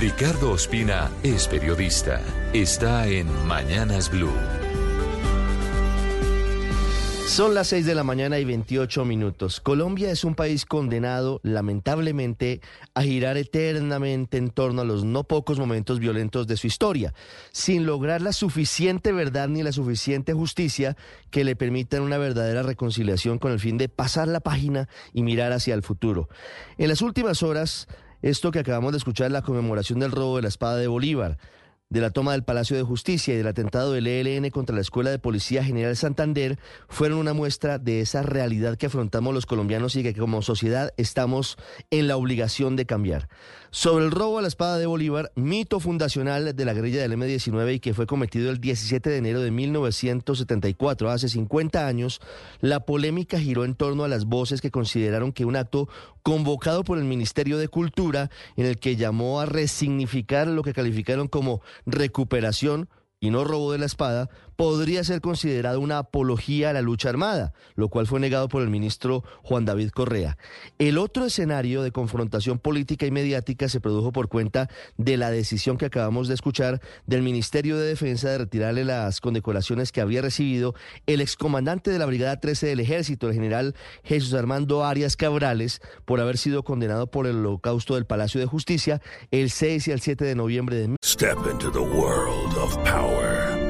Ricardo Ospina es periodista. Está en Mañanas Blue. Son las 6 de la mañana y 28 minutos. Colombia es un país condenado, lamentablemente, a girar eternamente en torno a los no pocos momentos violentos de su historia, sin lograr la suficiente verdad ni la suficiente justicia que le permitan una verdadera reconciliación con el fin de pasar la página y mirar hacia el futuro. En las últimas horas, esto que acabamos de escuchar es la conmemoración del robo de la espada de Bolívar de la toma del Palacio de Justicia y del atentado del ELN contra la Escuela de Policía General Santander fueron una muestra de esa realidad que afrontamos los colombianos y que como sociedad estamos en la obligación de cambiar. Sobre el robo a la espada de Bolívar, mito fundacional de la guerrilla del M-19 y que fue cometido el 17 de enero de 1974, hace 50 años, la polémica giró en torno a las voces que consideraron que un acto convocado por el Ministerio de Cultura, en el que llamó a resignificar lo que calificaron como recuperación y no robo de la espada, podría ser considerado una apología a la lucha armada, lo cual fue negado por el ministro Juan David Correa. El otro escenario de confrontación política y mediática se produjo por cuenta de la decisión que acabamos de escuchar del Ministerio de Defensa de retirarle las condecoraciones que había recibido el excomandante de la Brigada 13 del Ejército, el general Jesús Armando Arias Cabrales, por haber sido condenado por el holocausto del Palacio de Justicia el 6 y el 7 de noviembre de Step into the world of power,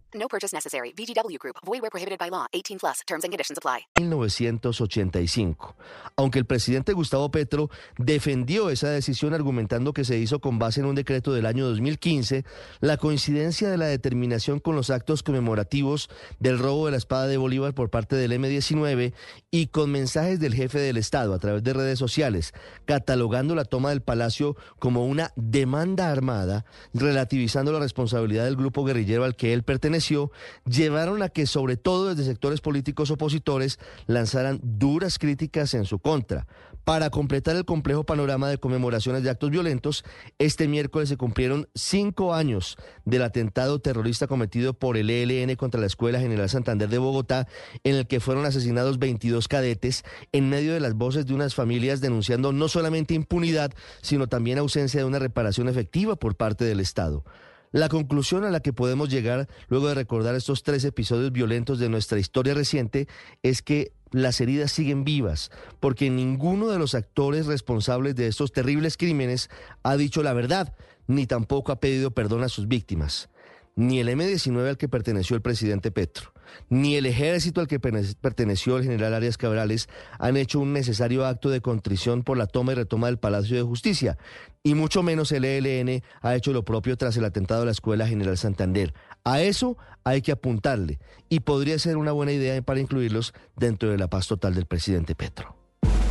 No purchase necessary. VGW Group. Void where prohibited by law. 18 plus. Terms and conditions apply. 1985. Aunque el presidente Gustavo Petro defendió esa decisión argumentando que se hizo con base en un decreto del año 2015, la coincidencia de la determinación con los actos conmemorativos del robo de la espada de Bolívar por parte del M-19 y con mensajes del jefe del Estado a través de redes sociales, catalogando la toma del palacio como una demanda armada, relativizando la responsabilidad del grupo guerrillero al que él llevaron a que sobre todo desde sectores políticos opositores lanzaran duras críticas en su contra. Para completar el complejo panorama de conmemoraciones de actos violentos, este miércoles se cumplieron cinco años del atentado terrorista cometido por el ELN contra la Escuela General Santander de Bogotá, en el que fueron asesinados 22 cadetes en medio de las voces de unas familias denunciando no solamente impunidad, sino también ausencia de una reparación efectiva por parte del Estado. La conclusión a la que podemos llegar luego de recordar estos tres episodios violentos de nuestra historia reciente es que las heridas siguen vivas, porque ninguno de los actores responsables de estos terribles crímenes ha dicho la verdad, ni tampoco ha pedido perdón a sus víctimas. Ni el M-19 al que perteneció el presidente Petro, ni el ejército al que perteneció el general Arias Cabrales han hecho un necesario acto de contrición por la toma y retoma del Palacio de Justicia, y mucho menos el ELN ha hecho lo propio tras el atentado a la Escuela General Santander. A eso hay que apuntarle, y podría ser una buena idea para incluirlos dentro de la paz total del presidente Petro.